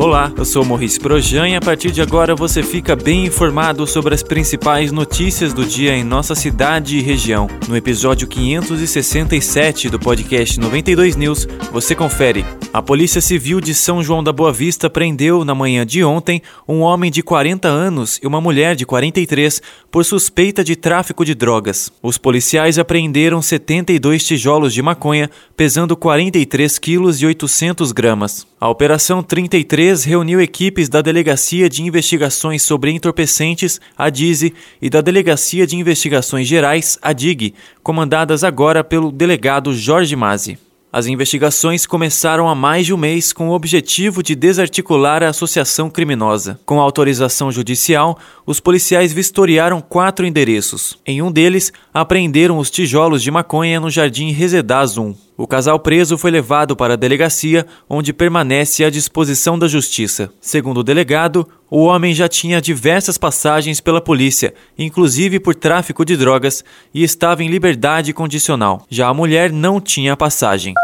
Olá, eu sou Morris Projan e a partir de agora você fica bem informado sobre as principais notícias do dia em nossa cidade e região. No episódio 567 do podcast 92 News, você confere. A Polícia Civil de São João da Boa Vista prendeu, na manhã de ontem, um homem de 40 anos e uma mulher de 43 por suspeita de tráfico de drogas. Os policiais apreenderam 72 tijolos de maconha, pesando 43 quilos e 800 gramas. A Operação 33 reuniu equipes da Delegacia de Investigações sobre Entorpecentes, a DIZE, e da Delegacia de Investigações Gerais, a DIG, comandadas agora pelo delegado Jorge Mazzi. As investigações começaram há mais de um mês com o objetivo de desarticular a associação criminosa. Com autorização judicial, os policiais vistoriaram quatro endereços. Em um deles, apreenderam os tijolos de maconha no Jardim Resedaz 1. O casal preso foi levado para a delegacia, onde permanece à disposição da justiça. Segundo o delegado, o homem já tinha diversas passagens pela polícia, inclusive por tráfico de drogas, e estava em liberdade condicional. Já a mulher não tinha passagem.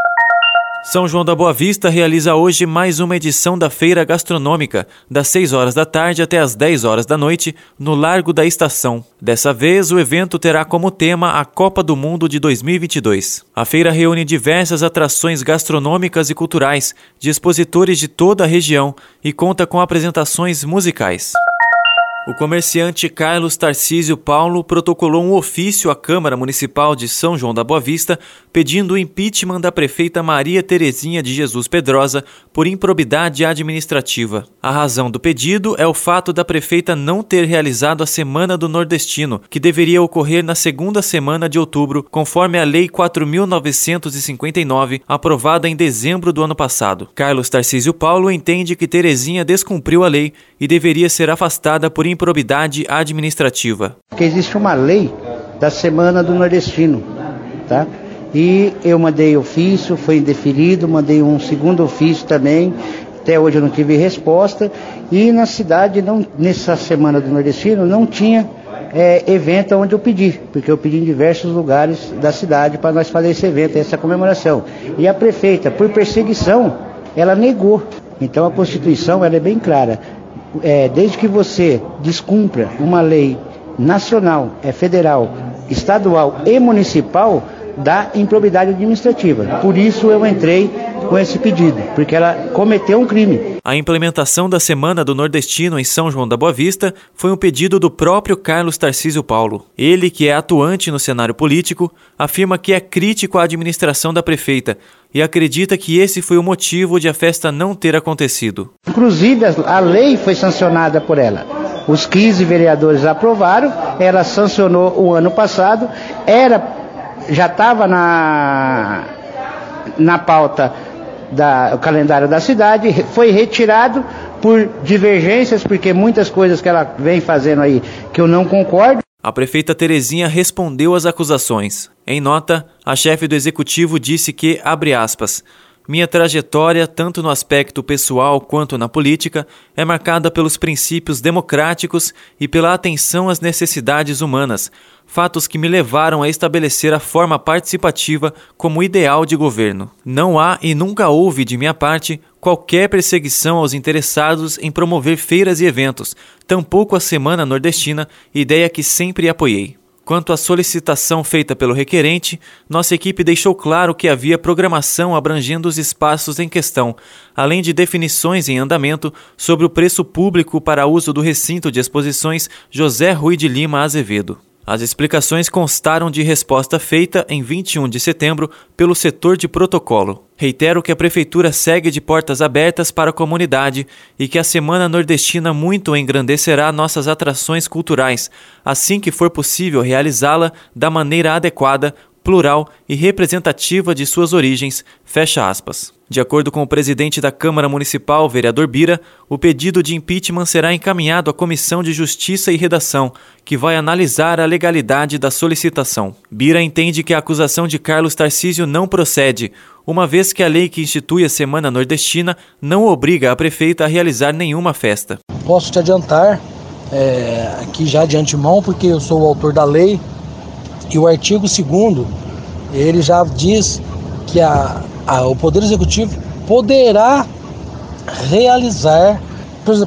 São João da Boa Vista realiza hoje mais uma edição da Feira Gastronômica, das 6 horas da tarde até as 10 horas da noite, no Largo da Estação. Dessa vez, o evento terá como tema a Copa do Mundo de 2022. A feira reúne diversas atrações gastronômicas e culturais de expositores de toda a região e conta com apresentações musicais. O comerciante Carlos Tarcísio Paulo protocolou um ofício à Câmara Municipal de São João da Boa Vista pedindo o impeachment da prefeita Maria Terezinha de Jesus Pedrosa por improbidade administrativa. A razão do pedido é o fato da prefeita não ter realizado a Semana do Nordestino, que deveria ocorrer na segunda semana de outubro, conforme a Lei 4.959, aprovada em dezembro do ano passado. Carlos Tarcísio Paulo entende que Terezinha descumpriu a lei e deveria ser afastada por improbidade administrativa. Porque existe uma lei da Semana do Nordestino, tá? E eu mandei ofício, foi indeferido, mandei um segundo ofício também. Até hoje eu não tive resposta. E na cidade, não, nessa Semana do Nordestino, não tinha é, evento onde eu pedi, porque eu pedi em diversos lugares da cidade para nós fazer esse evento, essa comemoração. E a prefeita, por perseguição, ela negou. Então a Constituição ela é bem clara é, desde que você descumpra uma lei nacional, é federal, estadual e municipal, da improbidade administrativa. Por isso eu entrei com esse pedido, porque ela cometeu um crime. A implementação da Semana do Nordestino em São João da Boa Vista foi um pedido do próprio Carlos Tarcísio Paulo. Ele, que é atuante no cenário político, afirma que é crítico à administração da prefeita e acredita que esse foi o motivo de a festa não ter acontecido. Inclusive, a lei foi sancionada por ela. Os 15 vereadores aprovaram, ela sancionou o ano passado, era já estava na, na pauta da, o calendário da cidade, foi retirado por divergências, porque muitas coisas que ela vem fazendo aí que eu não concordo. A prefeita Terezinha respondeu às acusações. Em nota, a chefe do executivo disse que, abre aspas, minha trajetória, tanto no aspecto pessoal quanto na política, é marcada pelos princípios democráticos e pela atenção às necessidades humanas, fatos que me levaram a estabelecer a forma participativa como ideal de governo. Não há e nunca houve, de minha parte, qualquer perseguição aos interessados em promover feiras e eventos, tampouco a Semana Nordestina, ideia que sempre apoiei. Quanto à solicitação feita pelo requerente, nossa equipe deixou claro que havia programação abrangendo os espaços em questão, além de definições em andamento sobre o preço público para uso do recinto de exposições José Rui de Lima Azevedo. As explicações constaram de resposta feita em 21 de setembro pelo setor de protocolo. Reitero que a Prefeitura segue de portas abertas para a comunidade e que a Semana Nordestina muito engrandecerá nossas atrações culturais, assim que for possível realizá-la da maneira adequada, plural e representativa de suas origens. Fecha aspas. De acordo com o presidente da Câmara Municipal, vereador Bira, o pedido de impeachment será encaminhado à Comissão de Justiça e Redação, que vai analisar a legalidade da solicitação. Bira entende que a acusação de Carlos Tarcísio não procede, uma vez que a lei que institui a Semana Nordestina não obriga a prefeita a realizar nenhuma festa. Posso te adiantar é, aqui já de antemão, porque eu sou o autor da lei, e o artigo 2 ele já diz que a, a, o Poder Executivo poderá realizar,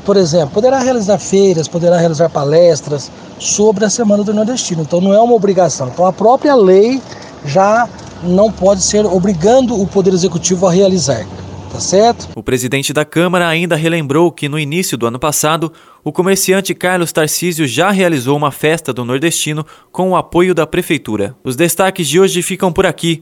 por exemplo, poderá realizar feiras, poderá realizar palestras sobre a Semana do Nordestino. Então não é uma obrigação. Então a própria lei já não pode ser obrigando o Poder Executivo a realizar. Tá certo? O presidente da Câmara ainda relembrou que no início do ano passado, o comerciante Carlos Tarcísio já realizou uma festa do nordestino com o apoio da prefeitura. Os destaques de hoje ficam por aqui.